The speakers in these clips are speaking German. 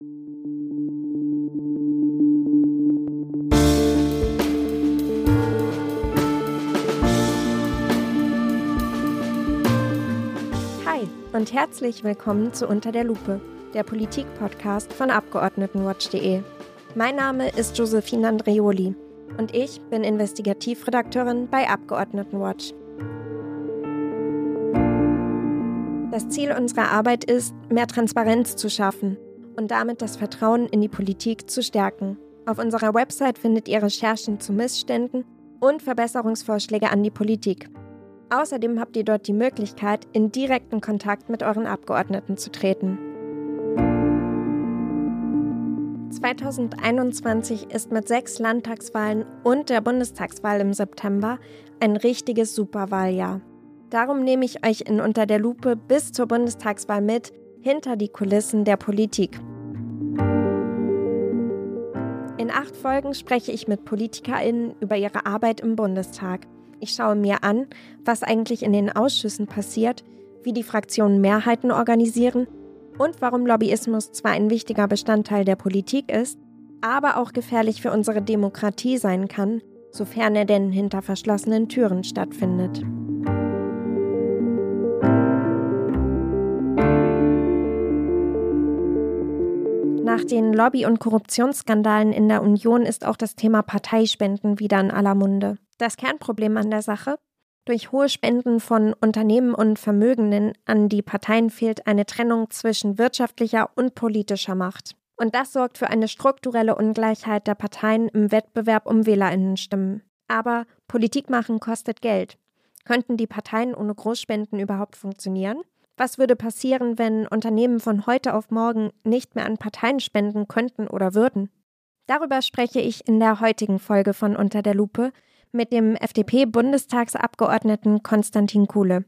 Hi und herzlich willkommen zu Unter der Lupe, der Politik-Podcast von Abgeordnetenwatch.de. Mein Name ist Josephine Andreoli und ich bin Investigativredakteurin bei Abgeordnetenwatch. Das Ziel unserer Arbeit ist, mehr Transparenz zu schaffen und damit das Vertrauen in die Politik zu stärken. Auf unserer Website findet ihr Recherchen zu Missständen und Verbesserungsvorschläge an die Politik. Außerdem habt ihr dort die Möglichkeit, in direkten Kontakt mit euren Abgeordneten zu treten. 2021 ist mit sechs Landtagswahlen und der Bundestagswahl im September ein richtiges Superwahljahr. Darum nehme ich euch in Unter der Lupe bis zur Bundestagswahl mit, hinter die Kulissen der Politik. In acht Folgen spreche ich mit PolitikerInnen über ihre Arbeit im Bundestag. Ich schaue mir an, was eigentlich in den Ausschüssen passiert, wie die Fraktionen Mehrheiten organisieren und warum Lobbyismus zwar ein wichtiger Bestandteil der Politik ist, aber auch gefährlich für unsere Demokratie sein kann, sofern er denn hinter verschlossenen Türen stattfindet. Nach den Lobby- und Korruptionsskandalen in der Union ist auch das Thema Parteispenden wieder in aller Munde. Das Kernproblem an der Sache? Durch hohe Spenden von Unternehmen und Vermögenden an die Parteien fehlt eine Trennung zwischen wirtschaftlicher und politischer Macht. Und das sorgt für eine strukturelle Ungleichheit der Parteien im Wettbewerb um Wählerinnenstimmen. Aber Politik machen kostet Geld. Könnten die Parteien ohne Großspenden überhaupt funktionieren? Was würde passieren, wenn Unternehmen von heute auf morgen nicht mehr an Parteien spenden könnten oder würden? Darüber spreche ich in der heutigen Folge von Unter der Lupe mit dem FDP-Bundestagsabgeordneten Konstantin Kuhle.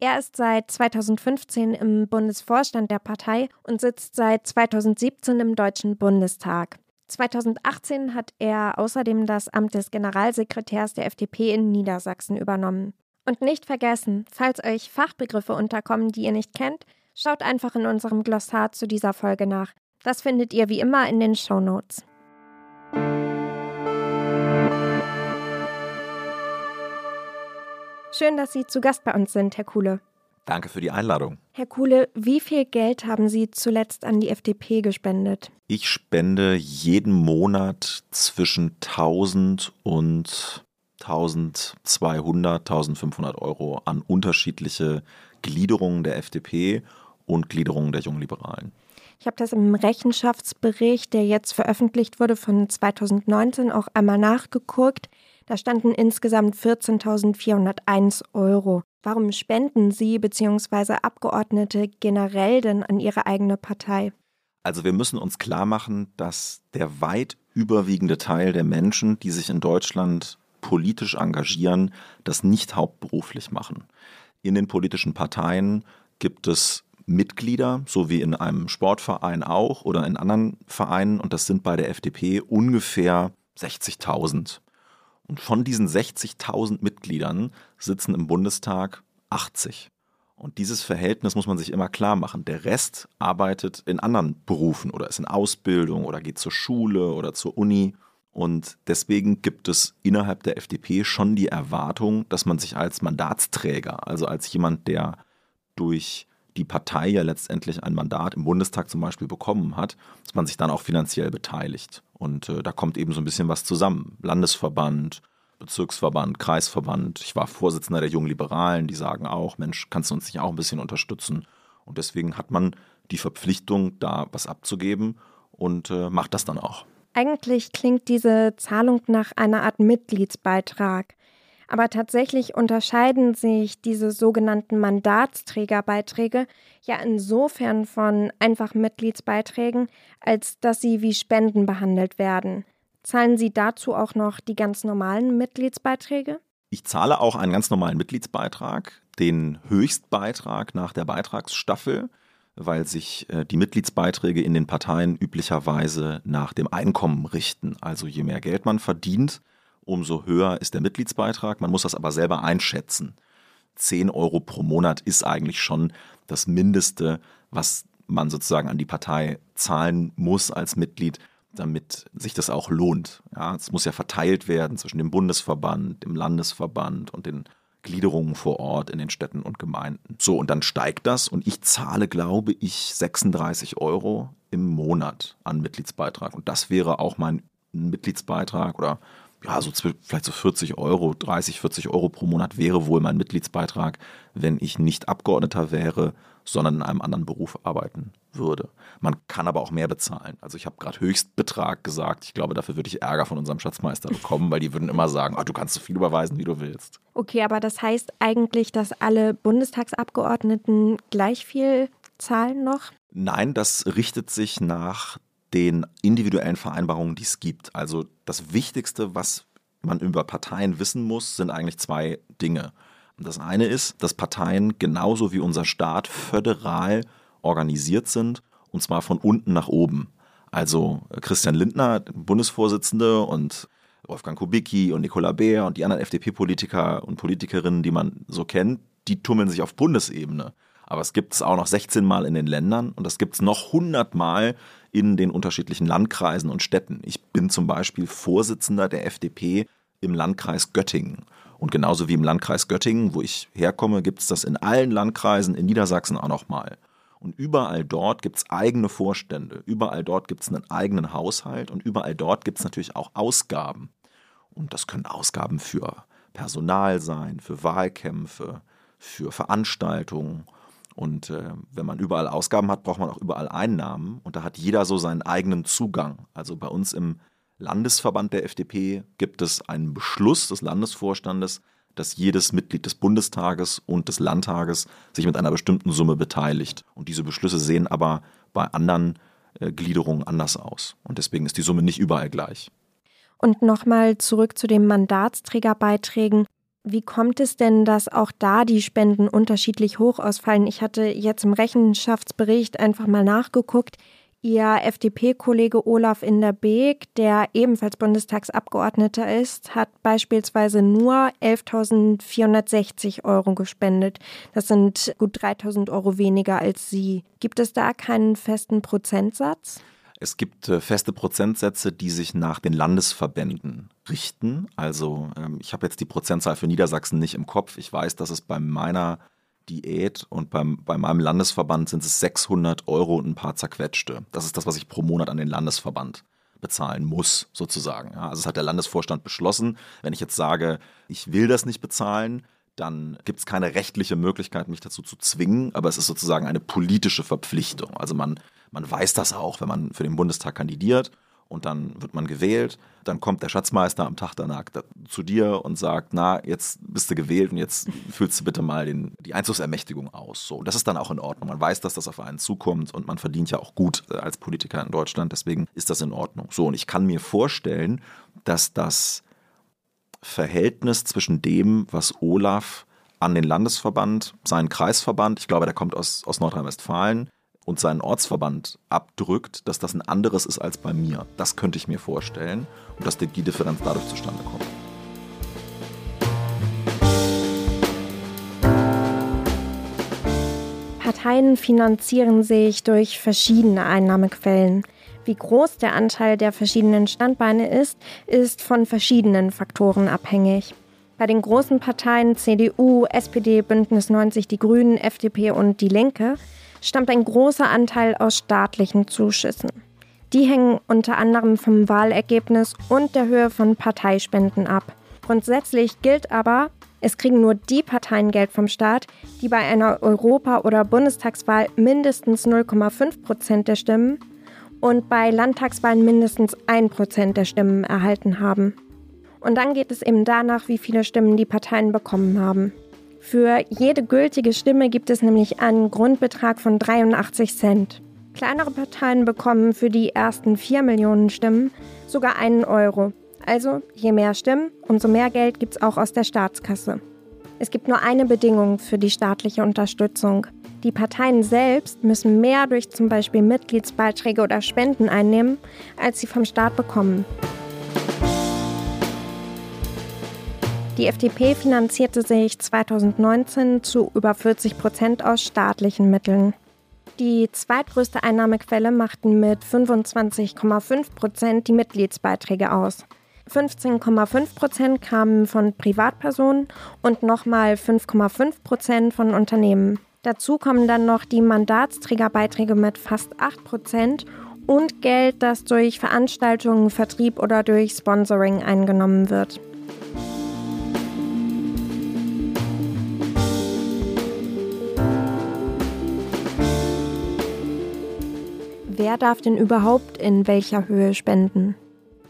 Er ist seit 2015 im Bundesvorstand der Partei und sitzt seit 2017 im Deutschen Bundestag. 2018 hat er außerdem das Amt des Generalsekretärs der FDP in Niedersachsen übernommen. Und nicht vergessen, falls euch Fachbegriffe unterkommen, die ihr nicht kennt, schaut einfach in unserem Glossar zu dieser Folge nach. Das findet ihr wie immer in den Show Notes. Schön, dass Sie zu Gast bei uns sind, Herr Kuhle. Danke für die Einladung. Herr Kuhle, wie viel Geld haben Sie zuletzt an die FDP gespendet? Ich spende jeden Monat zwischen 1000 und 1200, 1500 Euro an unterschiedliche Gliederungen der FDP und Gliederungen der Jungliberalen. Ich habe das im Rechenschaftsbericht, der jetzt veröffentlicht wurde von 2019, auch einmal nachgeguckt. Da standen insgesamt 14.401 Euro. Warum spenden Sie bzw. Abgeordnete generell denn an Ihre eigene Partei? Also wir müssen uns klar machen, dass der weit überwiegende Teil der Menschen, die sich in Deutschland politisch engagieren, das nicht hauptberuflich machen. In den politischen Parteien gibt es Mitglieder, so wie in einem Sportverein auch oder in anderen Vereinen, und das sind bei der FDP ungefähr 60.000. Und von diesen 60.000 Mitgliedern sitzen im Bundestag 80. Und dieses Verhältnis muss man sich immer klar machen. Der Rest arbeitet in anderen Berufen oder ist in Ausbildung oder geht zur Schule oder zur Uni. Und deswegen gibt es innerhalb der FDP schon die Erwartung, dass man sich als Mandatsträger, also als jemand, der durch die Partei ja letztendlich ein Mandat im Bundestag zum Beispiel bekommen hat, dass man sich dann auch finanziell beteiligt. Und äh, da kommt eben so ein bisschen was zusammen. Landesverband, Bezirksverband, Kreisverband. Ich war Vorsitzender der Jungen Liberalen, die sagen auch, Mensch, kannst du uns nicht auch ein bisschen unterstützen? Und deswegen hat man die Verpflichtung, da was abzugeben und äh, macht das dann auch. Eigentlich klingt diese Zahlung nach einer Art Mitgliedsbeitrag. Aber tatsächlich unterscheiden sich diese sogenannten Mandatsträgerbeiträge ja insofern von einfach Mitgliedsbeiträgen, als dass sie wie Spenden behandelt werden. Zahlen Sie dazu auch noch die ganz normalen Mitgliedsbeiträge? Ich zahle auch einen ganz normalen Mitgliedsbeitrag, den Höchstbeitrag nach der Beitragsstaffel, weil sich äh, die Mitgliedsbeiträge in den Parteien üblicherweise nach dem Einkommen richten. Also je mehr Geld man verdient, umso höher ist der Mitgliedsbeitrag. Man muss das aber selber einschätzen. 10 Euro pro Monat ist eigentlich schon das Mindeste, was man sozusagen an die Partei zahlen muss als Mitglied, damit sich das auch lohnt. Ja, es muss ja verteilt werden zwischen dem Bundesverband, dem Landesverband und den Gliederungen vor Ort in den Städten und Gemeinden. So, und dann steigt das und ich zahle, glaube ich, 36 Euro im Monat an Mitgliedsbeitrag. Und das wäre auch mein Mitgliedsbeitrag oder ja, so vielleicht so 40 Euro, 30, 40 Euro pro Monat wäre wohl mein Mitgliedsbeitrag, wenn ich nicht Abgeordneter wäre, sondern in einem anderen Beruf arbeiten würde. Man kann aber auch mehr bezahlen. Also ich habe gerade Höchstbetrag gesagt. Ich glaube, dafür würde ich Ärger von unserem Schatzmeister bekommen, weil die würden immer sagen, oh, du kannst so viel überweisen, wie du willst. Okay, aber das heißt eigentlich, dass alle Bundestagsabgeordneten gleich viel zahlen noch? Nein, das richtet sich nach den individuellen Vereinbarungen, die es gibt. Also das Wichtigste, was man über Parteien wissen muss, sind eigentlich zwei Dinge. Das eine ist, dass Parteien genauso wie unser Staat föderal organisiert sind, und zwar von unten nach oben. Also äh, Christian Lindner, Bundesvorsitzende, und Wolfgang Kubicki und Nicola Beer und die anderen FDP-Politiker und Politikerinnen, die man so kennt, die tummeln sich auf Bundesebene. Aber es gibt es auch noch 16 Mal in den Ländern und das gibt es noch 100 Mal in den unterschiedlichen Landkreisen und Städten. Ich bin zum Beispiel Vorsitzender der FDP im Landkreis Göttingen. Und genauso wie im Landkreis Göttingen, wo ich herkomme, gibt es das in allen Landkreisen in Niedersachsen auch nochmal. Und überall dort gibt es eigene Vorstände, überall dort gibt es einen eigenen Haushalt und überall dort gibt es natürlich auch Ausgaben. Und das können Ausgaben für Personal sein, für Wahlkämpfe, für Veranstaltungen. Und äh, wenn man überall Ausgaben hat, braucht man auch überall Einnahmen. Und da hat jeder so seinen eigenen Zugang. Also bei uns im Landesverband der FDP gibt es einen Beschluss des Landesvorstandes, dass jedes Mitglied des Bundestages und des Landtages sich mit einer bestimmten Summe beteiligt. Und diese Beschlüsse sehen aber bei anderen äh, Gliederungen anders aus. Und deswegen ist die Summe nicht überall gleich. Und nochmal zurück zu den Mandatsträgerbeiträgen. Wie kommt es denn, dass auch da die Spenden unterschiedlich hoch ausfallen? Ich hatte jetzt im Rechenschaftsbericht einfach mal nachgeguckt. Ihr FDP-Kollege Olaf Inderbeek, der ebenfalls Bundestagsabgeordneter ist, hat beispielsweise nur 11.460 Euro gespendet. Das sind gut 3.000 Euro weniger als Sie. Gibt es da keinen festen Prozentsatz? Es gibt äh, feste Prozentsätze, die sich nach den Landesverbänden richten. Also ähm, ich habe jetzt die Prozentzahl für Niedersachsen nicht im Kopf. Ich weiß, dass es bei meiner Diät und beim, bei meinem Landesverband sind es 600 Euro und ein paar zerquetschte. Das ist das, was ich pro Monat an den Landesverband bezahlen muss, sozusagen. Ja, also es hat der Landesvorstand beschlossen. Wenn ich jetzt sage, ich will das nicht bezahlen, dann gibt es keine rechtliche Möglichkeit, mich dazu zu zwingen, aber es ist sozusagen eine politische Verpflichtung. Also man, man weiß das auch, wenn man für den Bundestag kandidiert und dann wird man gewählt. Dann kommt der Schatzmeister am Tag danach zu dir und sagt, na, jetzt bist du gewählt und jetzt füllst du bitte mal den, die Einzugsermächtigung aus. So, das ist dann auch in Ordnung. Man weiß, dass das auf einen zukommt und man verdient ja auch gut äh, als Politiker in Deutschland. Deswegen ist das in Ordnung. So, und ich kann mir vorstellen, dass das Verhältnis zwischen dem, was Olaf an den Landesverband, seinen Kreisverband, ich glaube, der kommt aus, aus Nordrhein-Westfalen, und seinen Ortsverband abdrückt, dass das ein anderes ist als bei mir. Das könnte ich mir vorstellen und dass die Differenz dadurch zustande kommt. Parteien finanzieren sich durch verschiedene Einnahmequellen. Wie groß der Anteil der verschiedenen Standbeine ist, ist von verschiedenen Faktoren abhängig. Bei den großen Parteien CDU, SPD, Bündnis 90, die Grünen, FDP und die Linke stammt ein großer Anteil aus staatlichen Zuschüssen. Die hängen unter anderem vom Wahlergebnis und der Höhe von Parteispenden ab. Grundsätzlich gilt aber, es kriegen nur die Parteien Geld vom Staat, die bei einer Europa- oder Bundestagswahl mindestens 0,5 Prozent der Stimmen und bei Landtagswahlen mindestens 1 Prozent der Stimmen erhalten haben. Und dann geht es eben danach, wie viele Stimmen die Parteien bekommen haben. Für jede gültige Stimme gibt es nämlich einen Grundbetrag von 83 Cent. Kleinere Parteien bekommen für die ersten 4 Millionen Stimmen sogar einen Euro. Also je mehr Stimmen, umso mehr Geld gibt es auch aus der Staatskasse. Es gibt nur eine Bedingung für die staatliche Unterstützung. Die Parteien selbst müssen mehr durch zum Beispiel Mitgliedsbeiträge oder Spenden einnehmen, als sie vom Staat bekommen. Die FDP finanzierte sich 2019 zu über 40 Prozent aus staatlichen Mitteln. Die zweitgrößte Einnahmequelle machten mit 25,5 Prozent die Mitgliedsbeiträge aus. 15,5 Prozent kamen von Privatpersonen und nochmal 5,5 Prozent von Unternehmen. Dazu kommen dann noch die Mandatsträgerbeiträge mit fast 8 Prozent und Geld, das durch Veranstaltungen, Vertrieb oder durch Sponsoring eingenommen wird. Wer darf denn überhaupt in welcher Höhe spenden?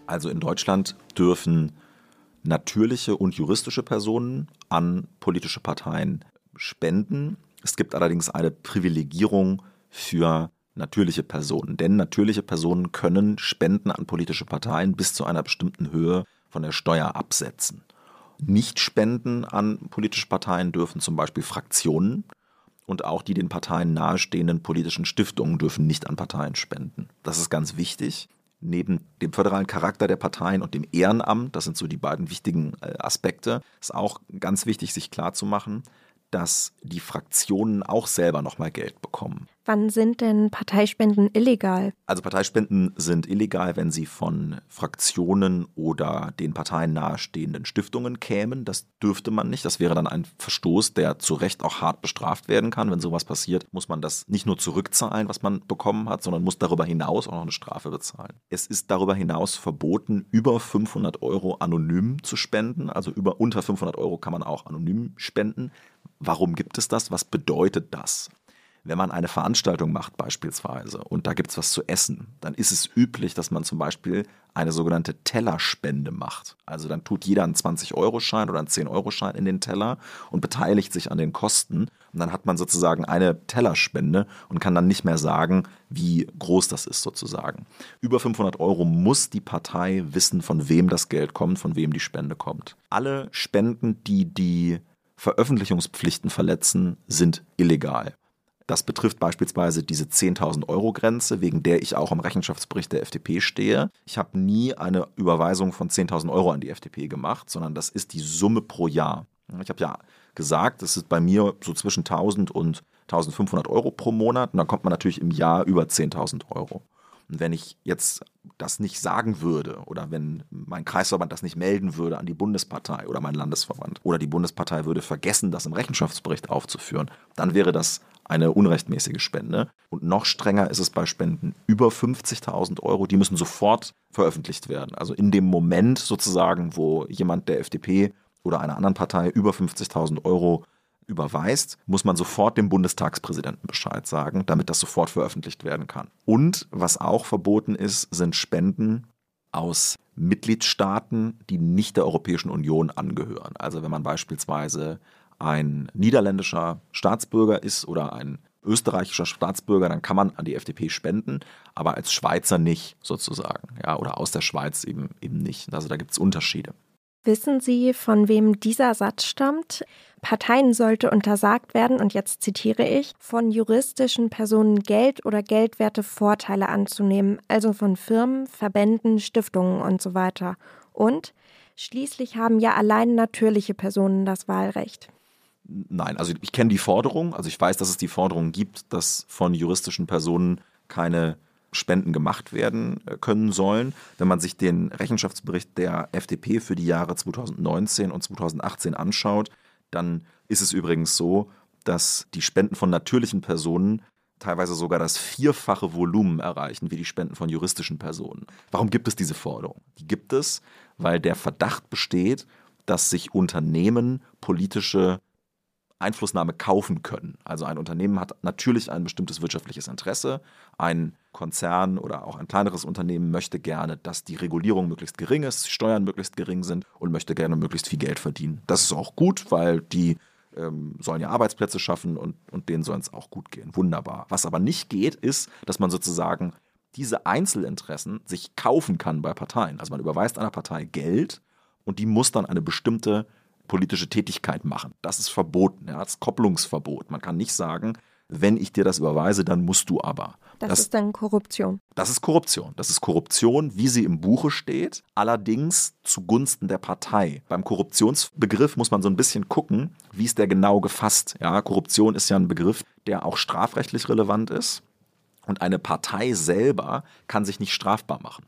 Also in Deutschland dürfen natürliche und juristische Personen an politische Parteien spenden. Es gibt allerdings eine Privilegierung für natürliche Personen, denn natürliche Personen können Spenden an politische Parteien bis zu einer bestimmten Höhe von der Steuer absetzen. Nicht-Spenden an politische Parteien dürfen zum Beispiel Fraktionen und auch die den Parteien nahestehenden politischen Stiftungen dürfen nicht an Parteien spenden. Das ist ganz wichtig neben dem föderalen Charakter der Parteien und dem Ehrenamt, das sind so die beiden wichtigen äh, Aspekte, ist auch ganz wichtig, sich klarzumachen, dass die Fraktionen auch selber nochmal Geld bekommen. Wann sind denn Parteispenden illegal? Also Parteispenden sind illegal, wenn sie von Fraktionen oder den Parteien nahestehenden Stiftungen kämen. Das dürfte man nicht. Das wäre dann ein Verstoß, der zu Recht auch hart bestraft werden kann. Wenn sowas passiert, muss man das nicht nur zurückzahlen, was man bekommen hat, sondern muss darüber hinaus auch noch eine Strafe bezahlen. Es ist darüber hinaus verboten, über 500 Euro anonym zu spenden. Also über unter 500 Euro kann man auch anonym spenden. Warum gibt es das? Was bedeutet das? Wenn man eine Veranstaltung macht beispielsweise und da gibt es was zu essen, dann ist es üblich, dass man zum Beispiel eine sogenannte Tellerspende macht. Also dann tut jeder einen 20-Euro-Schein oder einen 10-Euro-Schein in den Teller und beteiligt sich an den Kosten. Und dann hat man sozusagen eine Tellerspende und kann dann nicht mehr sagen, wie groß das ist sozusagen. Über 500 Euro muss die Partei wissen, von wem das Geld kommt, von wem die Spende kommt. Alle Spenden, die die Veröffentlichungspflichten verletzen, sind illegal. Das betrifft beispielsweise diese 10.000 Euro Grenze, wegen der ich auch im Rechenschaftsbericht der FDP stehe. Ich habe nie eine Überweisung von 10.000 Euro an die FDP gemacht, sondern das ist die Summe pro Jahr. Ich habe ja gesagt, das ist bei mir so zwischen 1.000 und 1.500 Euro pro Monat und dann kommt man natürlich im Jahr über 10.000 Euro. Und wenn ich jetzt das nicht sagen würde oder wenn mein Kreisverband das nicht melden würde an die Bundespartei oder mein Landesverband oder die Bundespartei würde vergessen, das im Rechenschaftsbericht aufzuführen, dann wäre das eine unrechtmäßige Spende. Und noch strenger ist es bei Spenden über 50.000 Euro. Die müssen sofort veröffentlicht werden. Also in dem Moment sozusagen, wo jemand der FDP oder einer anderen Partei über 50.000 Euro überweist, muss man sofort dem Bundestagspräsidenten Bescheid sagen, damit das sofort veröffentlicht werden kann. Und was auch verboten ist, sind Spenden aus Mitgliedstaaten, die nicht der Europäischen Union angehören. Also wenn man beispielsweise ein niederländischer Staatsbürger ist oder ein österreichischer Staatsbürger, dann kann man an die FDP spenden, aber als Schweizer nicht sozusagen, ja, oder aus der Schweiz eben eben nicht. Also da gibt es Unterschiede. Wissen Sie, von wem dieser Satz stammt? Parteien sollte untersagt werden, und jetzt zitiere ich, von juristischen Personen Geld oder geldwerte Vorteile anzunehmen, also von Firmen, Verbänden, Stiftungen und so weiter. Und schließlich haben ja allein natürliche Personen das Wahlrecht. Nein, also ich kenne die Forderung, also ich weiß, dass es die Forderung gibt, dass von juristischen Personen keine Spenden gemacht werden äh, können sollen. Wenn man sich den Rechenschaftsbericht der FDP für die Jahre 2019 und 2018 anschaut, dann ist es übrigens so, dass die Spenden von natürlichen Personen teilweise sogar das vierfache Volumen erreichen wie die Spenden von juristischen Personen. Warum gibt es diese Forderung? Die gibt es, weil der Verdacht besteht, dass sich Unternehmen politische Einflussnahme kaufen können. Also ein Unternehmen hat natürlich ein bestimmtes wirtschaftliches Interesse. Ein Konzern oder auch ein kleineres Unternehmen möchte gerne, dass die Regulierung möglichst gering ist, Steuern möglichst gering sind und möchte gerne möglichst viel Geld verdienen. Das ist auch gut, weil die ähm, sollen ja Arbeitsplätze schaffen und, und denen soll es auch gut gehen. Wunderbar. Was aber nicht geht, ist, dass man sozusagen diese Einzelinteressen sich kaufen kann bei Parteien. Also man überweist einer Partei Geld und die muss dann eine bestimmte politische Tätigkeit machen. Das ist verboten, ja, das ist Kopplungsverbot. Man kann nicht sagen, wenn ich dir das überweise, dann musst du aber. Das, das, ist dann Korruption. Das ist Korruption. Das ist Korruption, wie sie im Buche steht, allerdings zugunsten der Partei. Beim Korruptionsbegriff muss man so ein bisschen gucken, wie ist der genau gefasst. Ja, Korruption ist ja ein Begriff, der auch strafrechtlich relevant ist. Und eine Partei selber kann sich nicht strafbar machen.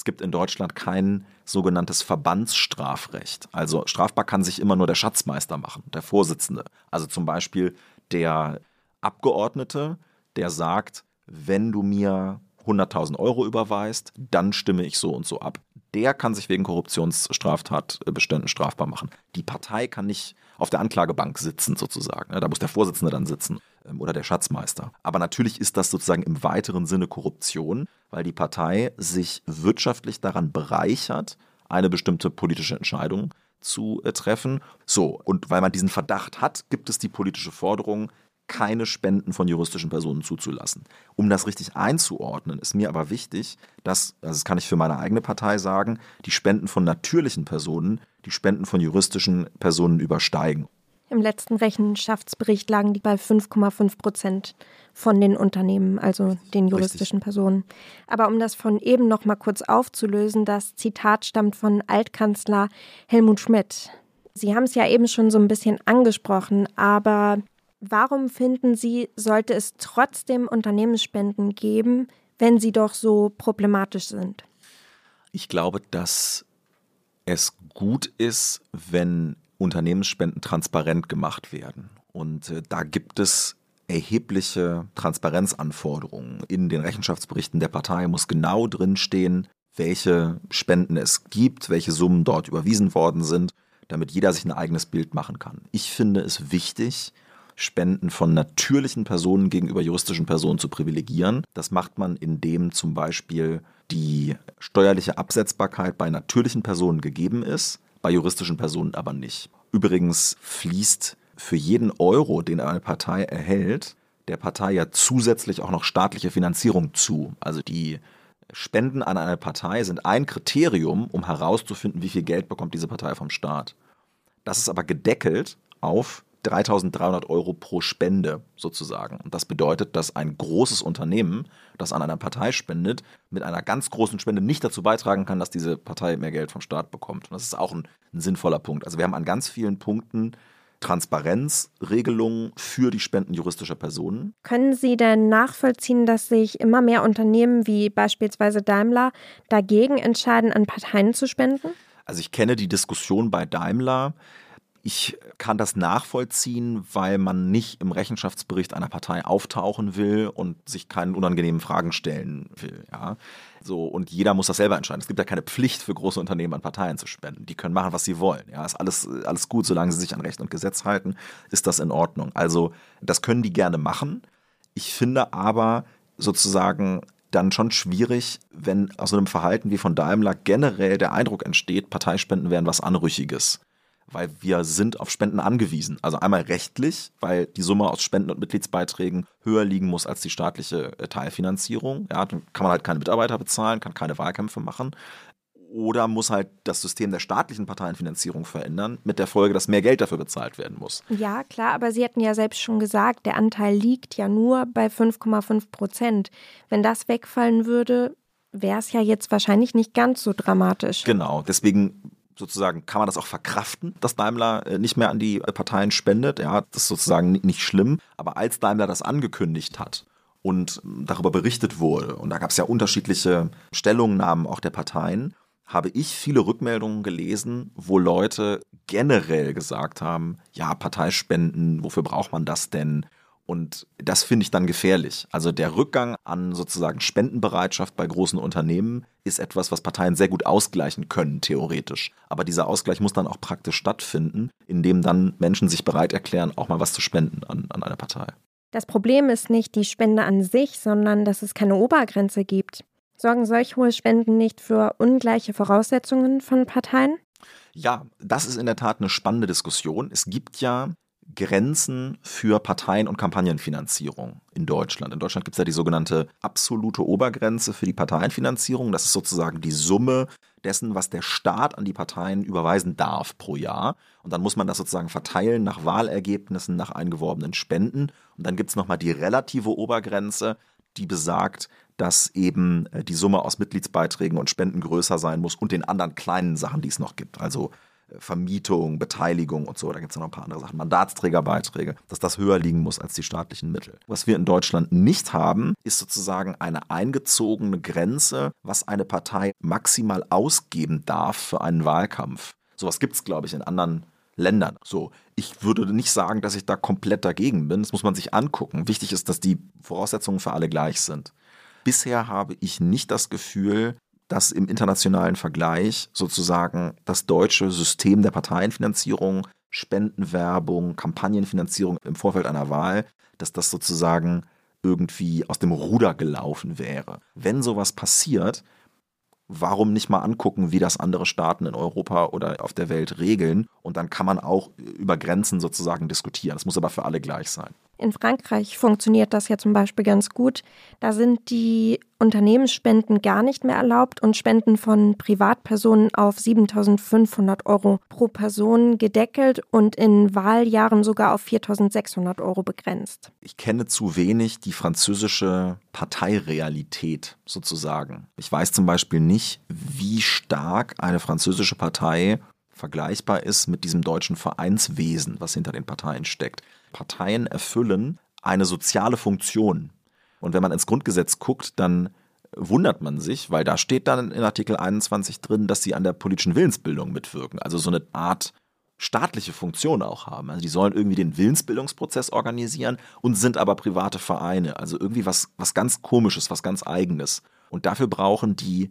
Es gibt in Deutschland kein sogenanntes Verbandsstrafrecht. Also strafbar kann sich immer nur der Schatzmeister machen, der Vorsitzende. Also zum Beispiel der Abgeordnete, der sagt, wenn du mir 100.000 Euro überweist, dann stimme ich so und so ab. Der kann sich wegen Korruptionsstraftatbeständen strafbar machen. Die Partei kann nicht auf der Anklagebank sitzen sozusagen. Da muss der Vorsitzende dann sitzen ähm, oder der Schatzmeister. Aber natürlich ist das sozusagen im weiteren Sinne Korruption, weil die Partei sich wirtschaftlich daran bereichert, eine bestimmte politische Entscheidung zu äh, treffen. So, und weil man diesen Verdacht hat, gibt es die politische Forderung, keine Spenden von juristischen Personen zuzulassen. Um das richtig einzuordnen, ist mir aber wichtig, dass, also das kann ich für meine eigene Partei sagen, die Spenden von natürlichen Personen die Spenden von juristischen Personen übersteigen. Im letzten Rechenschaftsbericht lagen die bei 5,5 Prozent von den Unternehmen, also den juristischen Richtig. Personen. Aber um das von eben noch mal kurz aufzulösen, das Zitat stammt von Altkanzler Helmut Schmidt. Sie haben es ja eben schon so ein bisschen angesprochen, aber Warum finden Sie, sollte es trotzdem Unternehmensspenden geben, wenn sie doch so problematisch sind? Ich glaube, dass es gut ist, wenn Unternehmensspenden transparent gemacht werden. Und äh, da gibt es erhebliche Transparenzanforderungen. In den Rechenschaftsberichten der Partei muss genau drinstehen, welche Spenden es gibt, welche Summen dort überwiesen worden sind, damit jeder sich ein eigenes Bild machen kann. Ich finde es wichtig, Spenden von natürlichen Personen gegenüber juristischen Personen zu privilegieren. Das macht man, indem zum Beispiel die steuerliche Absetzbarkeit bei natürlichen Personen gegeben ist, bei juristischen Personen aber nicht. Übrigens fließt für jeden Euro, den eine Partei erhält, der Partei ja zusätzlich auch noch staatliche Finanzierung zu. Also die Spenden an eine Partei sind ein Kriterium, um herauszufinden, wie viel Geld bekommt diese Partei vom Staat. Das ist aber gedeckelt auf 3300 Euro pro Spende sozusagen. Und das bedeutet, dass ein großes Unternehmen, das an einer Partei spendet, mit einer ganz großen Spende nicht dazu beitragen kann, dass diese Partei mehr Geld vom Staat bekommt. Und das ist auch ein, ein sinnvoller Punkt. Also wir haben an ganz vielen Punkten Transparenzregelungen für die Spenden juristischer Personen. Können Sie denn nachvollziehen, dass sich immer mehr Unternehmen wie beispielsweise Daimler dagegen entscheiden, an Parteien zu spenden? Also ich kenne die Diskussion bei Daimler ich kann das nachvollziehen, weil man nicht im Rechenschaftsbericht einer Partei auftauchen will und sich keinen unangenehmen Fragen stellen will. Ja? So, und jeder muss das selber entscheiden. Es gibt ja keine Pflicht für große Unternehmen an Parteien zu spenden. Die können machen, was sie wollen. Ja, ist alles, alles gut, solange sie sich an Recht und Gesetz halten, ist das in Ordnung. Also, das können die gerne machen. Ich finde aber sozusagen dann schon schwierig, wenn aus so einem Verhalten wie von Daimler generell der Eindruck entsteht, Parteispenden wären was Anrüchiges weil wir sind auf Spenden angewiesen. Also einmal rechtlich, weil die Summe aus Spenden und Mitgliedsbeiträgen höher liegen muss als die staatliche äh, Teilfinanzierung. Ja, dann kann man halt keine Mitarbeiter bezahlen, kann keine Wahlkämpfe machen. Oder muss halt das System der staatlichen Parteienfinanzierung verändern, mit der Folge, dass mehr Geld dafür bezahlt werden muss. Ja, klar, aber Sie hatten ja selbst schon gesagt, der Anteil liegt ja nur bei 5,5 Prozent. Wenn das wegfallen würde, wäre es ja jetzt wahrscheinlich nicht ganz so dramatisch. Genau, deswegen sozusagen kann man das auch verkraften, dass Daimler äh, nicht mehr an die äh, Parteien spendet. Ja, das ist sozusagen nicht schlimm. Aber als Daimler das angekündigt hat und ähm, darüber berichtet wurde, und da gab es ja unterschiedliche Stellungnahmen auch der Parteien, habe ich viele Rückmeldungen gelesen, wo Leute generell gesagt haben, ja, Parteispenden, wofür braucht man das denn? Und das finde ich dann gefährlich. Also der Rückgang an sozusagen Spendenbereitschaft bei großen Unternehmen ist etwas, was Parteien sehr gut ausgleichen können, theoretisch. Aber dieser Ausgleich muss dann auch praktisch stattfinden, indem dann Menschen sich bereit erklären, auch mal was zu spenden an, an eine Partei. Das Problem ist nicht die Spende an sich, sondern dass es keine Obergrenze gibt. Sorgen solch hohe Spenden nicht für ungleiche Voraussetzungen von Parteien? Ja, das ist in der Tat eine spannende Diskussion. Es gibt ja Grenzen für Parteien- und Kampagnenfinanzierung in Deutschland. In Deutschland gibt es ja die sogenannte absolute Obergrenze für die Parteienfinanzierung. Das ist sozusagen die Summe dessen, was der Staat an die Parteien überweisen darf pro Jahr. Und dann muss man das sozusagen verteilen nach Wahlergebnissen, nach eingeworbenen Spenden. Und dann gibt es nochmal die relative Obergrenze, die besagt, dass eben äh, die Summe aus Mitgliedsbeiträgen und Spenden größer sein muss und den anderen kleinen Sachen, die es noch gibt. Also Vermietung, Beteiligung und so, da gibt es noch ein paar andere Sachen, Mandatsträgerbeiträge, dass das höher liegen muss als die staatlichen Mittel. Was wir in Deutschland nicht haben, ist sozusagen eine eingezogene Grenze, was eine Partei maximal ausgeben darf für einen Wahlkampf. Sowas gibt es, glaube ich, in anderen Ländern. So, ich würde nicht sagen, dass ich da komplett dagegen bin. Das muss man sich angucken. Wichtig ist, dass die Voraussetzungen für alle gleich sind. Bisher habe ich nicht das Gefühl, dass im internationalen Vergleich sozusagen das deutsche System der Parteienfinanzierung, Spendenwerbung, Kampagnenfinanzierung im Vorfeld einer Wahl, dass das sozusagen irgendwie aus dem Ruder gelaufen wäre. Wenn sowas passiert, warum nicht mal angucken, wie das andere Staaten in Europa oder auf der Welt regeln? Und dann kann man auch über Grenzen sozusagen diskutieren. Das muss aber für alle gleich sein. In Frankreich funktioniert das ja zum Beispiel ganz gut. Da sind die Unternehmensspenden gar nicht mehr erlaubt und Spenden von Privatpersonen auf 7500 Euro pro Person gedeckelt und in Wahljahren sogar auf 4600 Euro begrenzt. Ich kenne zu wenig die französische Parteirealität sozusagen. Ich weiß zum Beispiel nicht, wie stark eine französische Partei vergleichbar ist mit diesem deutschen Vereinswesen, was hinter den Parteien steckt. Parteien erfüllen eine soziale Funktion. Und wenn man ins Grundgesetz guckt, dann wundert man sich, weil da steht dann in Artikel 21 drin, dass sie an der politischen Willensbildung mitwirken. Also so eine Art staatliche Funktion auch haben. Also die sollen irgendwie den Willensbildungsprozess organisieren und sind aber private Vereine. Also irgendwie was, was ganz komisches, was ganz eigenes. Und dafür brauchen die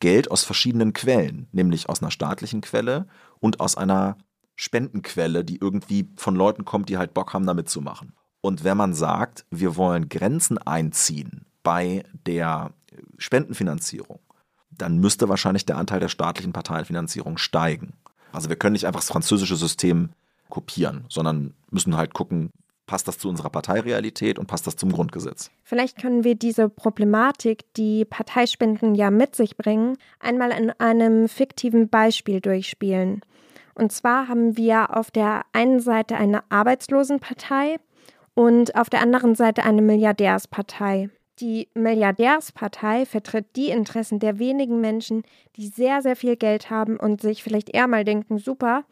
Geld aus verschiedenen Quellen, nämlich aus einer staatlichen Quelle und aus einer Spendenquelle, die irgendwie von Leuten kommt, die halt Bock haben, damit zu machen. Und wenn man sagt, wir wollen Grenzen einziehen bei der Spendenfinanzierung, dann müsste wahrscheinlich der Anteil der staatlichen Parteienfinanzierung steigen. Also wir können nicht einfach das französische System kopieren, sondern müssen halt gucken, passt das zu unserer Parteirealität und passt das zum Grundgesetz? Vielleicht können wir diese Problematik, die Parteispenden ja mit sich bringen, einmal in einem fiktiven Beispiel durchspielen. Und zwar haben wir auf der einen Seite eine Arbeitslosenpartei und auf der anderen Seite eine Milliardärspartei. Die Milliardärspartei vertritt die Interessen der wenigen Menschen, die sehr, sehr viel Geld haben und sich vielleicht eher mal denken, super,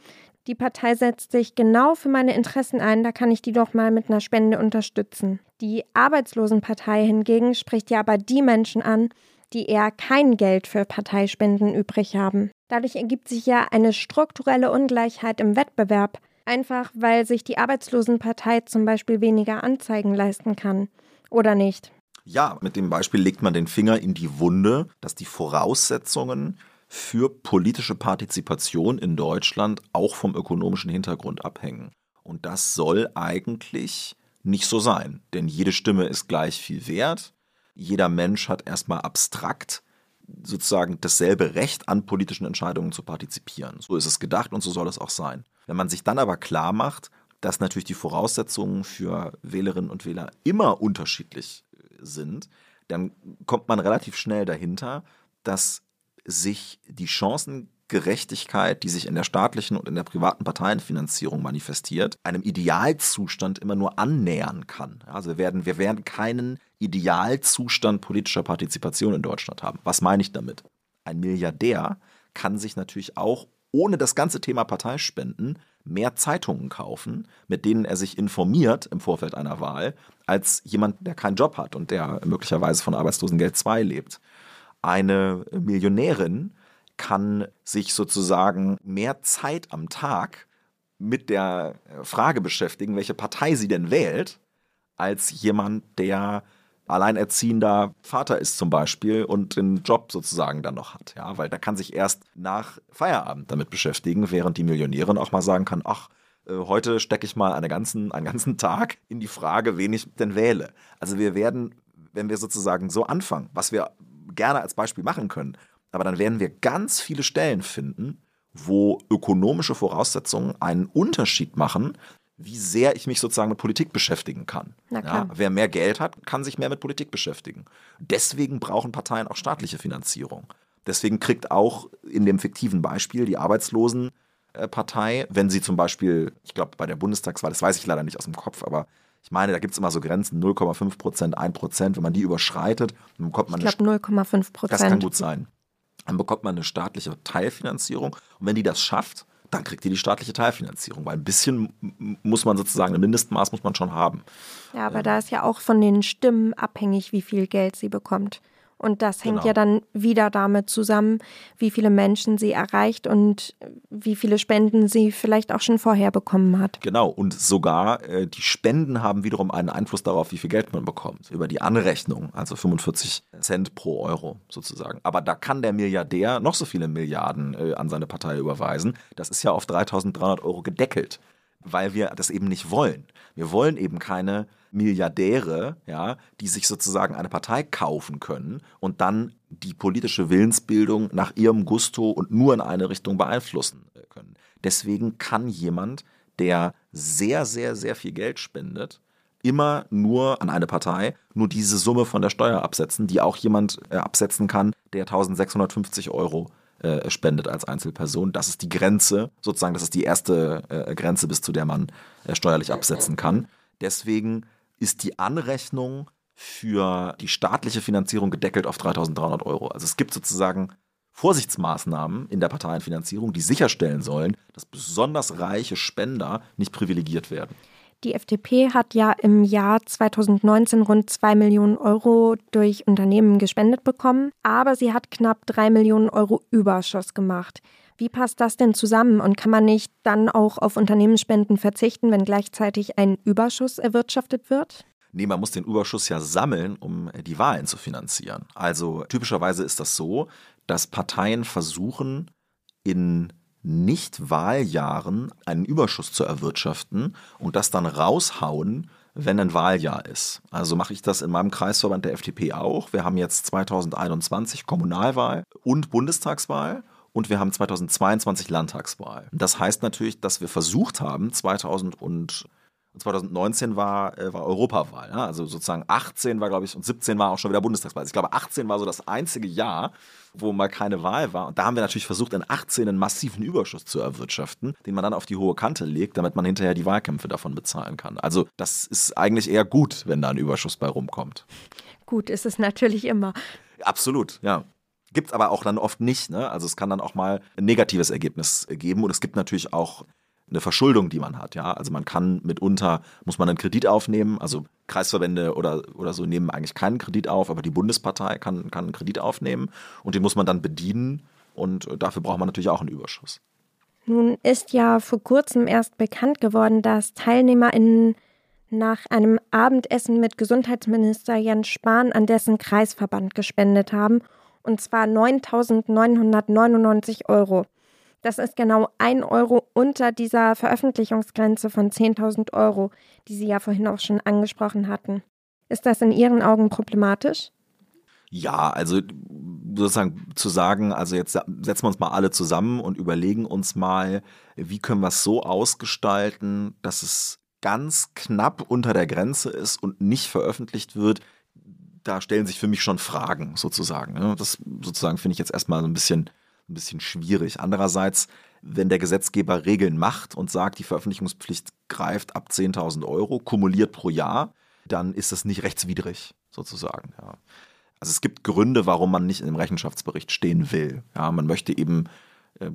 die Partei setzt sich genau für meine Interessen ein, da kann ich die doch mal mit einer Spende unterstützen. Die Arbeitslosenpartei hingegen spricht ja aber die Menschen an, die eher kein Geld für Parteispenden übrig haben. Dadurch ergibt sich ja eine strukturelle Ungleichheit im Wettbewerb, einfach weil sich die Arbeitslosenpartei zum Beispiel weniger Anzeigen leisten kann. Oder nicht? Ja, mit dem Beispiel legt man den Finger in die Wunde, dass die Voraussetzungen für politische Partizipation in Deutschland auch vom ökonomischen Hintergrund abhängen. Und das soll eigentlich nicht so sein, denn jede Stimme ist gleich viel wert. Jeder Mensch hat erstmal abstrakt sozusagen dasselbe Recht an politischen Entscheidungen zu partizipieren. So ist es gedacht und so soll es auch sein. Wenn man sich dann aber klar macht, dass natürlich die Voraussetzungen für Wählerinnen und Wähler immer unterschiedlich sind, dann kommt man relativ schnell dahinter, dass sich die Chancengerechtigkeit, die sich in der staatlichen und in der privaten Parteienfinanzierung manifestiert, einem Idealzustand immer nur annähern kann. Also wir werden, wir werden keinen Idealzustand politischer Partizipation in Deutschland haben. Was meine ich damit? Ein Milliardär kann sich natürlich auch ohne das ganze Thema Parteispenden mehr Zeitungen kaufen, mit denen er sich informiert im Vorfeld einer Wahl, als jemand, der keinen Job hat und der möglicherweise von Arbeitslosengeld 2 lebt eine Millionärin kann sich sozusagen mehr Zeit am Tag mit der Frage beschäftigen, welche Partei sie denn wählt, als jemand, der alleinerziehender Vater ist zum Beispiel und den Job sozusagen dann noch hat. Ja, weil der kann sich erst nach Feierabend damit beschäftigen, während die Millionärin auch mal sagen kann, ach, äh, heute stecke ich mal einen ganzen, einen ganzen Tag in die Frage, wen ich denn wähle. Also wir werden, wenn wir sozusagen so anfangen, was wir gerne als Beispiel machen können. Aber dann werden wir ganz viele Stellen finden, wo ökonomische Voraussetzungen einen Unterschied machen, wie sehr ich mich sozusagen mit Politik beschäftigen kann. Ja, wer mehr Geld hat, kann sich mehr mit Politik beschäftigen. Deswegen brauchen Parteien auch staatliche Finanzierung. Deswegen kriegt auch in dem fiktiven Beispiel die Arbeitslosenpartei, wenn sie zum Beispiel, ich glaube bei der Bundestagswahl, das weiß ich leider nicht aus dem Kopf, aber ich meine, da gibt es immer so Grenzen, 0,5 Prozent, 1 Prozent. Wenn man die überschreitet, dann bekommt man Ich glaube 0,5 Prozent. Das kann gut sein. Dann bekommt man eine staatliche Teilfinanzierung. Und wenn die das schafft, dann kriegt ihr die staatliche Teilfinanzierung, weil ein bisschen muss man sozusagen, ein Mindestmaß muss man schon haben. Ja, aber ähm. da ist ja auch von den Stimmen abhängig, wie viel Geld sie bekommt. Und das hängt genau. ja dann wieder damit zusammen, wie viele Menschen sie erreicht und wie viele Spenden sie vielleicht auch schon vorher bekommen hat. Genau, und sogar äh, die Spenden haben wiederum einen Einfluss darauf, wie viel Geld man bekommt. Über die Anrechnung, also 45 Cent pro Euro sozusagen. Aber da kann der Milliardär noch so viele Milliarden äh, an seine Partei überweisen. Das ist ja auf 3300 Euro gedeckelt, weil wir das eben nicht wollen. Wir wollen eben keine Milliardäre, ja, die sich sozusagen eine Partei kaufen können und dann die politische Willensbildung nach ihrem Gusto und nur in eine Richtung beeinflussen äh, können. Deswegen kann jemand, der sehr, sehr, sehr viel Geld spendet, immer nur an eine Partei nur diese Summe von der Steuer absetzen, die auch jemand äh, absetzen kann, der 1650 Euro äh, spendet als Einzelperson. Das ist die Grenze, sozusagen, das ist die erste äh, Grenze, bis zu der man äh, steuerlich absetzen kann. Deswegen ist die Anrechnung für die staatliche Finanzierung gedeckelt auf 3.300 Euro. Also es gibt sozusagen Vorsichtsmaßnahmen in der Parteienfinanzierung, die sicherstellen sollen, dass besonders reiche Spender nicht privilegiert werden. Die FDP hat ja im Jahr 2019 rund 2 Millionen Euro durch Unternehmen gespendet bekommen, aber sie hat knapp 3 Millionen Euro Überschuss gemacht. Wie passt das denn zusammen und kann man nicht dann auch auf Unternehmensspenden verzichten, wenn gleichzeitig ein Überschuss erwirtschaftet wird? Nee, man muss den Überschuss ja sammeln, um die Wahlen zu finanzieren. Also typischerweise ist das so, dass Parteien versuchen, in Nicht-Wahljahren einen Überschuss zu erwirtschaften und das dann raushauen, wenn ein Wahljahr ist. Also mache ich das in meinem Kreisverband der FDP auch. Wir haben jetzt 2021 Kommunalwahl und Bundestagswahl und wir haben 2022 Landtagswahl. Das heißt natürlich, dass wir versucht haben, 2000 und 2019 war, äh, war Europawahl. Ja? Also sozusagen 18 war, glaube ich, und 17 war auch schon wieder Bundestagswahl. Ich glaube, 18 war so das einzige Jahr, wo mal keine Wahl war. Und da haben wir natürlich versucht, in 18 einen massiven Überschuss zu erwirtschaften, den man dann auf die hohe Kante legt, damit man hinterher die Wahlkämpfe davon bezahlen kann. Also das ist eigentlich eher gut, wenn da ein Überschuss bei rumkommt. Gut ist es natürlich immer. Absolut, ja. Gibt es aber auch dann oft nicht. Ne? Also es kann dann auch mal ein negatives Ergebnis geben und es gibt natürlich auch eine Verschuldung, die man hat. Ja? Also man kann mitunter, muss man einen Kredit aufnehmen, also Kreisverbände oder, oder so nehmen eigentlich keinen Kredit auf, aber die Bundespartei kann, kann einen Kredit aufnehmen und den muss man dann bedienen und dafür braucht man natürlich auch einen Überschuss. Nun ist ja vor kurzem erst bekannt geworden, dass TeilnehmerInnen nach einem Abendessen mit Gesundheitsminister Jens Spahn an dessen Kreisverband gespendet haben und zwar 9.999 Euro. Das ist genau ein Euro unter dieser Veröffentlichungsgrenze von 10.000 Euro, die Sie ja vorhin auch schon angesprochen hatten. Ist das in Ihren Augen problematisch? Ja, also sozusagen zu sagen, also jetzt setzen wir uns mal alle zusammen und überlegen uns mal, wie können wir es so ausgestalten, dass es ganz knapp unter der Grenze ist und nicht veröffentlicht wird, da stellen sich für mich schon Fragen sozusagen. Ne? Das sozusagen finde ich jetzt erstmal so ein bisschen, ein bisschen schwierig. Andererseits, wenn der Gesetzgeber Regeln macht und sagt, die Veröffentlichungspflicht greift ab 10.000 Euro, kumuliert pro Jahr, dann ist das nicht rechtswidrig sozusagen. Ja. Also es gibt Gründe, warum man nicht in dem Rechenschaftsbericht stehen will. Ja, man möchte eben, äh,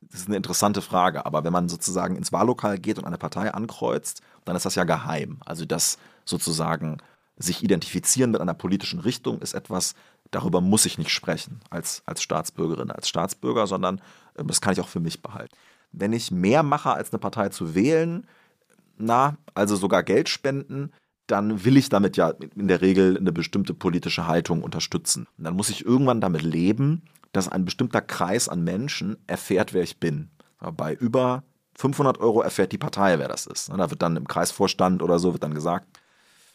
das ist eine interessante Frage, aber wenn man sozusagen ins Wahllokal geht und eine Partei ankreuzt, dann ist das ja geheim. Also das sozusagen sich identifizieren mit einer politischen Richtung ist etwas, darüber muss ich nicht sprechen als, als Staatsbürgerin, als Staatsbürger, sondern äh, das kann ich auch für mich behalten. Wenn ich mehr mache, als eine Partei zu wählen, na, also sogar Geld spenden, dann will ich damit ja in der Regel eine bestimmte politische Haltung unterstützen. Und dann muss ich irgendwann damit leben, dass ein bestimmter Kreis an Menschen erfährt, wer ich bin. Bei über 500 Euro erfährt die Partei, wer das ist. Da wird dann im Kreisvorstand oder so wird dann gesagt,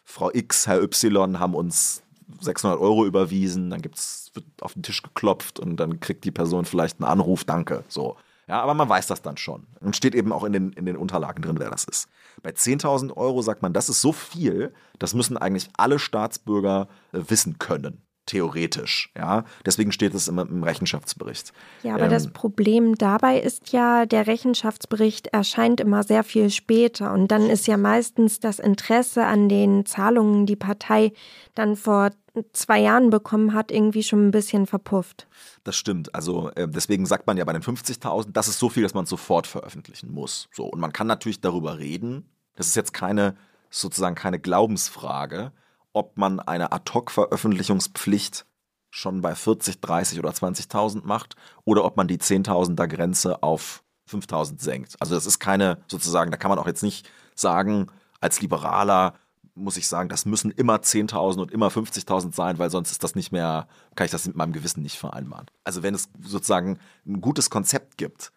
Frau X, Herr Y haben uns 600 Euro überwiesen, dann gibt's, wird auf den Tisch geklopft und dann kriegt die Person vielleicht einen Anruf, danke. So. Ja, aber man weiß das dann schon. Und steht eben auch in den, in den Unterlagen drin, wer das ist. Bei 10.000 Euro sagt man, das ist so viel, das müssen eigentlich alle Staatsbürger äh, wissen können theoretisch. Ja, deswegen steht es immer im Rechenschaftsbericht. Ja, aber ähm, das Problem dabei ist ja, der Rechenschaftsbericht erscheint immer sehr viel später und dann ist ja meistens das Interesse an den Zahlungen, die Partei dann vor zwei Jahren bekommen hat, irgendwie schon ein bisschen verpufft. Das stimmt. Also äh, deswegen sagt man ja bei den 50.000, das ist so viel, dass man sofort veröffentlichen muss. So und man kann natürlich darüber reden. Das ist jetzt keine sozusagen keine Glaubensfrage ob man eine Ad-Hoc-Veröffentlichungspflicht schon bei 40, 30 oder 20.000 macht oder ob man die 10.000er Grenze auf 5.000 senkt. Also das ist keine sozusagen, da kann man auch jetzt nicht sagen, als Liberaler muss ich sagen, das müssen immer 10.000 und immer 50.000 sein, weil sonst ist das nicht mehr, kann ich das mit meinem Gewissen nicht vereinbaren. Also wenn es sozusagen ein gutes Konzept gibt,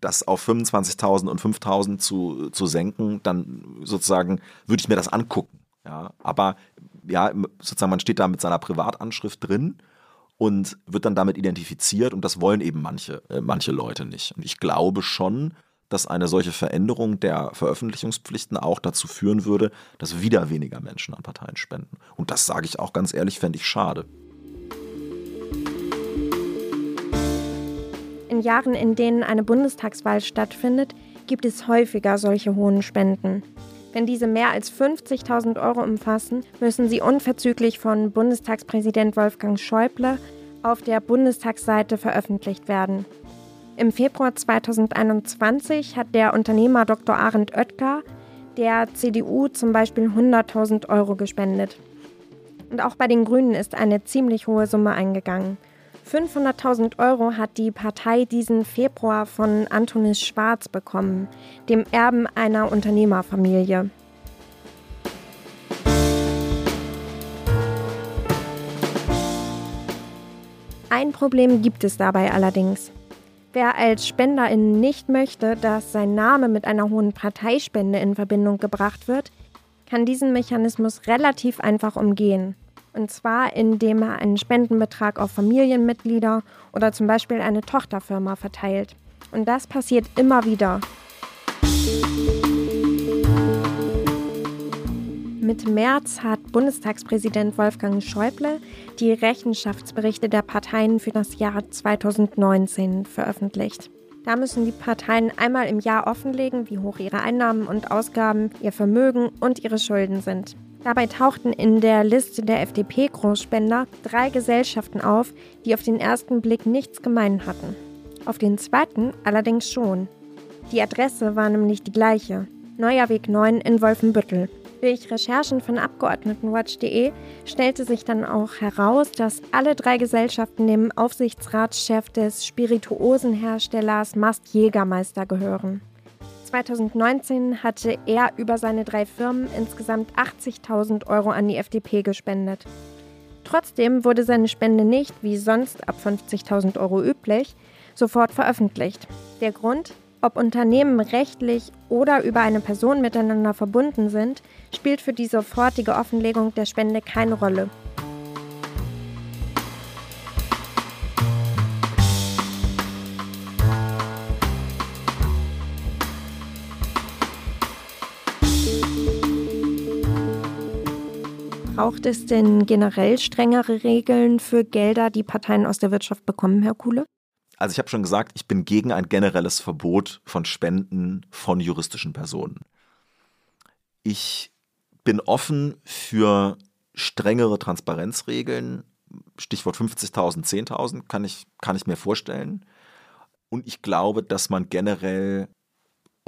das auf 25.000 und 5.000 zu, zu senken, dann sozusagen würde ich mir das angucken. Ja, aber ja, sozusagen man steht da mit seiner Privatanschrift drin und wird dann damit identifiziert und das wollen eben manche, äh, manche Leute nicht. Und ich glaube schon, dass eine solche Veränderung der Veröffentlichungspflichten auch dazu führen würde, dass wieder weniger Menschen an Parteien spenden. Und das sage ich auch ganz ehrlich, fände ich schade. In Jahren, in denen eine Bundestagswahl stattfindet, gibt es häufiger solche hohen Spenden. Wenn diese mehr als 50.000 Euro umfassen, müssen sie unverzüglich von Bundestagspräsident Wolfgang Schäuble auf der Bundestagsseite veröffentlicht werden. Im Februar 2021 hat der Unternehmer Dr. Arend Oetker der CDU zum Beispiel 100.000 Euro gespendet. Und auch bei den Grünen ist eine ziemlich hohe Summe eingegangen. 500.000 Euro hat die Partei diesen Februar von Antonis Schwarz bekommen, dem Erben einer Unternehmerfamilie. Ein Problem gibt es dabei allerdings. Wer als Spenderin nicht möchte, dass sein Name mit einer hohen Parteispende in Verbindung gebracht wird, kann diesen Mechanismus relativ einfach umgehen. Und zwar, indem er einen Spendenbetrag auf Familienmitglieder oder zum Beispiel eine Tochterfirma verteilt. Und das passiert immer wieder. Mitte März hat Bundestagspräsident Wolfgang Schäuble die Rechenschaftsberichte der Parteien für das Jahr 2019 veröffentlicht. Da müssen die Parteien einmal im Jahr offenlegen, wie hoch ihre Einnahmen und Ausgaben, ihr Vermögen und ihre Schulden sind. Dabei tauchten in der Liste der FDP-Großspender drei Gesellschaften auf, die auf den ersten Blick nichts gemein hatten. Auf den zweiten allerdings schon. Die Adresse war nämlich die gleiche. Neuer Weg 9 in Wolfenbüttel. Durch Recherchen von Abgeordnetenwatch.de stellte sich dann auch heraus, dass alle drei Gesellschaften dem Aufsichtsratschef des Spirituosenherstellers Mast Jägermeister gehören. 2019 hatte er über seine drei Firmen insgesamt 80.000 Euro an die FDP gespendet. Trotzdem wurde seine Spende nicht, wie sonst ab 50.000 Euro üblich, sofort veröffentlicht. Der Grund? Ob Unternehmen rechtlich oder über eine Person miteinander verbunden sind, spielt für die sofortige Offenlegung der Spende keine Rolle. Braucht es denn generell strengere Regeln für Gelder, die Parteien aus der Wirtschaft bekommen, Herr Kuhle? Also ich habe schon gesagt, ich bin gegen ein generelles Verbot von Spenden von juristischen Personen. Ich bin offen für strengere Transparenzregeln. Stichwort 50.000, 10.000 kann ich, kann ich mir vorstellen. Und ich glaube, dass man generell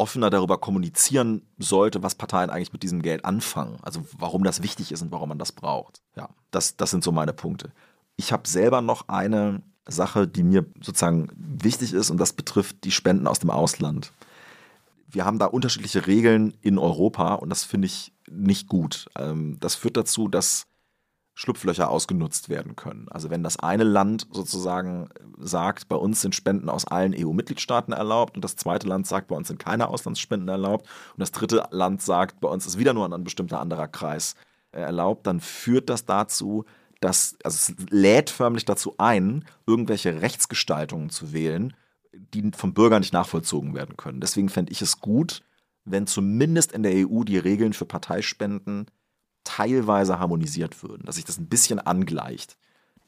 offener darüber kommunizieren sollte, was Parteien eigentlich mit diesem Geld anfangen. Also warum das wichtig ist und warum man das braucht. Ja, das, das sind so meine Punkte. Ich habe selber noch eine Sache, die mir sozusagen wichtig ist und das betrifft die Spenden aus dem Ausland. Wir haben da unterschiedliche Regeln in Europa und das finde ich nicht gut. Ähm, das führt dazu, dass Schlupflöcher ausgenutzt werden können. Also wenn das eine Land sozusagen sagt, bei uns sind Spenden aus allen EU-Mitgliedstaaten erlaubt und das zweite Land sagt, bei uns sind keine Auslandsspenden erlaubt und das dritte Land sagt, bei uns ist wieder nur ein bestimmter anderer Kreis äh, erlaubt, dann führt das dazu, dass, also es lädt förmlich dazu ein, irgendwelche Rechtsgestaltungen zu wählen, die vom Bürger nicht nachvollzogen werden können. Deswegen fände ich es gut, wenn zumindest in der EU die Regeln für Parteispenden teilweise harmonisiert würden, dass sich das ein bisschen angleicht.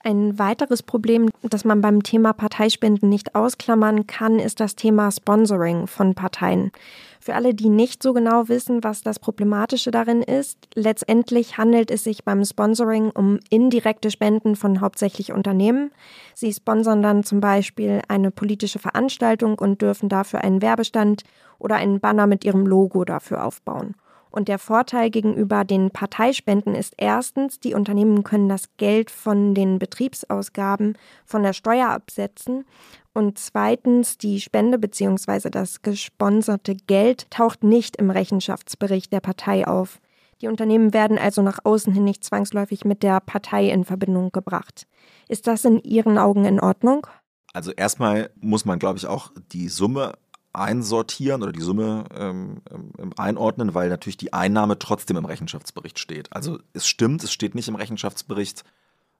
Ein weiteres Problem, das man beim Thema Parteispenden nicht ausklammern kann, ist das Thema Sponsoring von Parteien. Für alle, die nicht so genau wissen, was das Problematische darin ist, letztendlich handelt es sich beim Sponsoring um indirekte Spenden von hauptsächlich Unternehmen. Sie sponsern dann zum Beispiel eine politische Veranstaltung und dürfen dafür einen Werbestand oder einen Banner mit ihrem Logo dafür aufbauen. Und der Vorteil gegenüber den Parteispenden ist erstens, die Unternehmen können das Geld von den Betriebsausgaben von der Steuer absetzen. Und zweitens, die Spende bzw. das gesponserte Geld taucht nicht im Rechenschaftsbericht der Partei auf. Die Unternehmen werden also nach außen hin nicht zwangsläufig mit der Partei in Verbindung gebracht. Ist das in Ihren Augen in Ordnung? Also erstmal muss man, glaube ich, auch die Summe einsortieren oder die Summe ähm, ähm, einordnen, weil natürlich die Einnahme trotzdem im Rechenschaftsbericht steht. Also es stimmt, es steht nicht im Rechenschaftsbericht,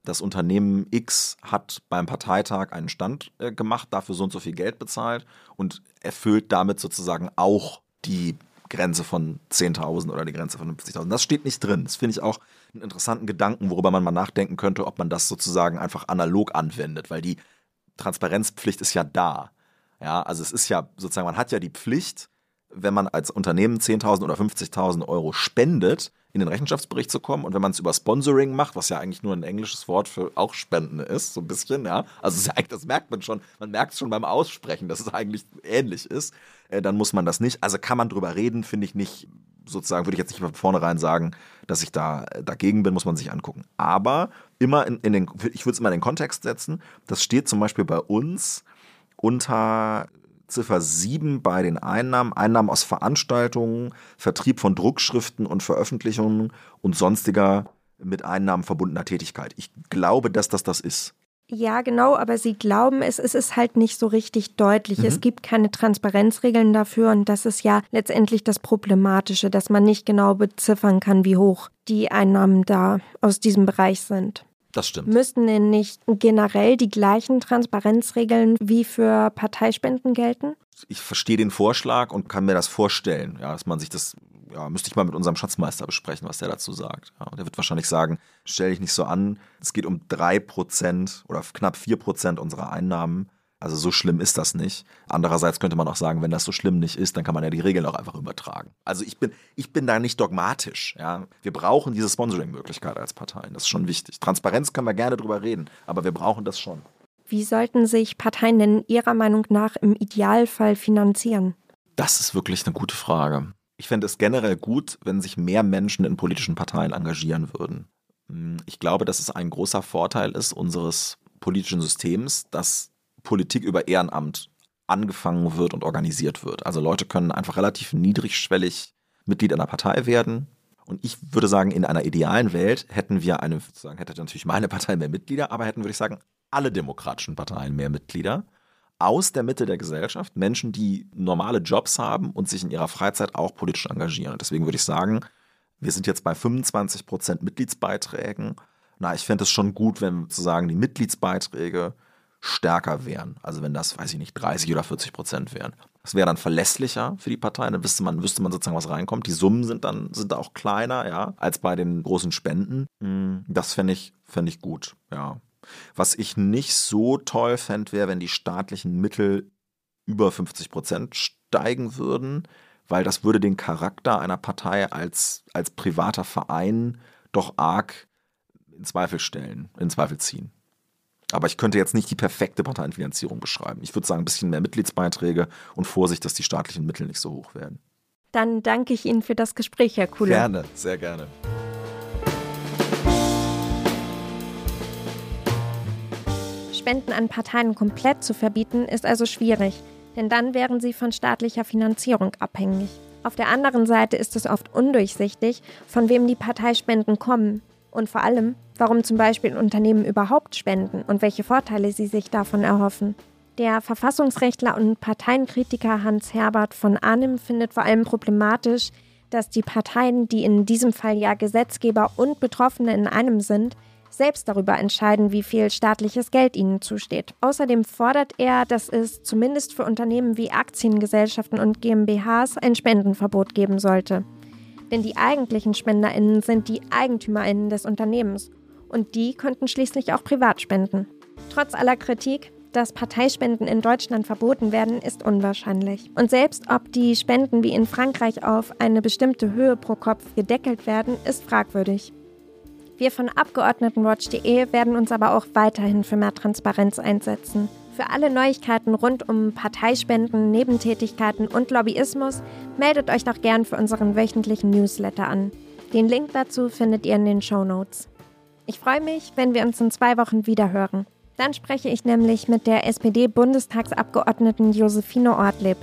das Unternehmen X hat beim Parteitag einen Stand äh, gemacht, dafür so und so viel Geld bezahlt und erfüllt damit sozusagen auch die Grenze von 10.000 oder die Grenze von 50.000. Das steht nicht drin. Das finde ich auch einen interessanten Gedanken, worüber man mal nachdenken könnte, ob man das sozusagen einfach analog anwendet, weil die Transparenzpflicht ist ja da. Ja, also es ist ja sozusagen, man hat ja die Pflicht, wenn man als Unternehmen 10.000 oder 50.000 Euro spendet, in den Rechenschaftsbericht zu kommen. Und wenn man es über Sponsoring macht, was ja eigentlich nur ein englisches Wort für auch Spenden ist, so ein bisschen, ja, also das merkt man schon, man merkt es schon beim Aussprechen, dass es eigentlich ähnlich ist, äh, dann muss man das nicht. Also kann man drüber reden, finde ich nicht, sozusagen, würde ich jetzt nicht von vornherein sagen, dass ich da äh, dagegen bin, muss man sich angucken. Aber immer in, in den, ich würde es immer in den Kontext setzen, das steht zum Beispiel bei uns unter Ziffer 7 bei den Einnahmen, Einnahmen aus Veranstaltungen, Vertrieb von Druckschriften und Veröffentlichungen und sonstiger mit Einnahmen verbundener Tätigkeit. Ich glaube, dass das das ist. Ja, genau, aber Sie glauben es, es ist halt nicht so richtig deutlich. Mhm. Es gibt keine Transparenzregeln dafür und das ist ja letztendlich das Problematische, dass man nicht genau beziffern kann, wie hoch die Einnahmen da aus diesem Bereich sind. Das stimmt. Müssten denn nicht generell die gleichen Transparenzregeln wie für Parteispenden gelten? Ich verstehe den Vorschlag und kann mir das vorstellen, ja, dass man sich das, ja, müsste ich mal mit unserem Schatzmeister besprechen, was der dazu sagt. Ja, der wird wahrscheinlich sagen, stell dich nicht so an, es geht um drei Prozent oder knapp vier Prozent unserer Einnahmen also so schlimm ist das nicht. Andererseits könnte man auch sagen, wenn das so schlimm nicht ist, dann kann man ja die Regeln auch einfach übertragen. Also ich bin, ich bin da nicht dogmatisch. Ja. Wir brauchen diese Sponsoring-Möglichkeit als Parteien. Das ist schon wichtig. Transparenz können wir gerne drüber reden, aber wir brauchen das schon. Wie sollten sich Parteien denn Ihrer Meinung nach im Idealfall finanzieren? Das ist wirklich eine gute Frage. Ich fände es generell gut, wenn sich mehr Menschen in politischen Parteien engagieren würden. Hm, ich glaube, dass es ein großer Vorteil ist unseres politischen Systems, dass Politik über Ehrenamt angefangen wird und organisiert wird. Also Leute können einfach relativ niedrigschwellig Mitglied einer Partei werden. Und ich würde sagen, in einer idealen Welt hätten wir eine, sozusagen hätte natürlich meine Partei mehr Mitglieder, aber hätten, würde ich sagen, alle demokratischen Parteien mehr Mitglieder aus der Mitte der Gesellschaft, Menschen, die normale Jobs haben und sich in ihrer Freizeit auch politisch engagieren. Deswegen würde ich sagen, wir sind jetzt bei 25 Prozent Mitgliedsbeiträgen. Na, ich fände es schon gut, wenn sozusagen die Mitgliedsbeiträge stärker wären. Also wenn das, weiß ich nicht, 30 oder 40 Prozent wären. Das wäre dann verlässlicher für die Partei. Dann wüsste man, wüsste man sozusagen, was reinkommt. Die Summen sind dann sind da auch kleiner, ja, als bei den großen Spenden. Hm, das fände ich, fänd ich gut, ja. Was ich nicht so toll fände, wäre, wenn die staatlichen Mittel über 50 Prozent steigen würden, weil das würde den Charakter einer Partei als, als privater Verein doch arg in Zweifel stellen, in Zweifel ziehen. Aber ich könnte jetzt nicht die perfekte Parteienfinanzierung beschreiben. Ich würde sagen, ein bisschen mehr Mitgliedsbeiträge und Vorsicht, dass die staatlichen Mittel nicht so hoch werden. Dann danke ich Ihnen für das Gespräch, Herr Kuhle. Gerne, sehr gerne. Spenden an Parteien komplett zu verbieten, ist also schwierig, denn dann wären sie von staatlicher Finanzierung abhängig. Auf der anderen Seite ist es oft undurchsichtig, von wem die Parteispenden kommen. Und vor allem, warum zum Beispiel Unternehmen überhaupt spenden und welche Vorteile sie sich davon erhoffen. Der Verfassungsrechtler und Parteienkritiker Hans Herbert von Arnim findet vor allem problematisch, dass die Parteien, die in diesem Fall ja Gesetzgeber und Betroffene in einem sind, selbst darüber entscheiden, wie viel staatliches Geld ihnen zusteht. Außerdem fordert er, dass es zumindest für Unternehmen wie Aktiengesellschaften und GmbHs ein Spendenverbot geben sollte. Denn die eigentlichen Spenderinnen sind die Eigentümerinnen des Unternehmens und die könnten schließlich auch privat spenden. Trotz aller Kritik, dass Parteispenden in Deutschland verboten werden, ist unwahrscheinlich. Und selbst ob die Spenden wie in Frankreich auf eine bestimmte Höhe pro Kopf gedeckelt werden, ist fragwürdig. Wir von Abgeordnetenwatch.de werden uns aber auch weiterhin für mehr Transparenz einsetzen. Für alle Neuigkeiten rund um Parteispenden, Nebentätigkeiten und Lobbyismus meldet euch doch gern für unseren wöchentlichen Newsletter an. Den Link dazu findet ihr in den Show Notes. Ich freue mich, wenn wir uns in zwei Wochen wieder hören. Dann spreche ich nämlich mit der SPD-Bundestagsabgeordneten Josephine Ortlieb.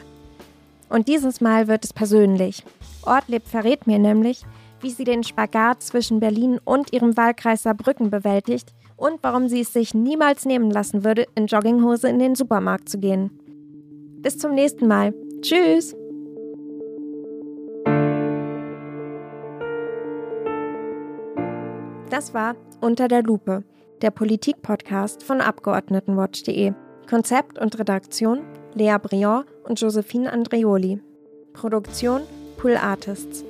Und dieses Mal wird es persönlich. Ortlieb verrät mir nämlich, wie sie den Spagat zwischen Berlin und ihrem Wahlkreis Saarbrücken bewältigt und warum sie es sich niemals nehmen lassen würde, in Jogginghose in den Supermarkt zu gehen. Bis zum nächsten Mal. Tschüss! Das war Unter der Lupe, der Politik-Podcast von Abgeordnetenwatch.de. Konzept und Redaktion Lea Briand und Josephine Andreoli. Produktion Pool Artists.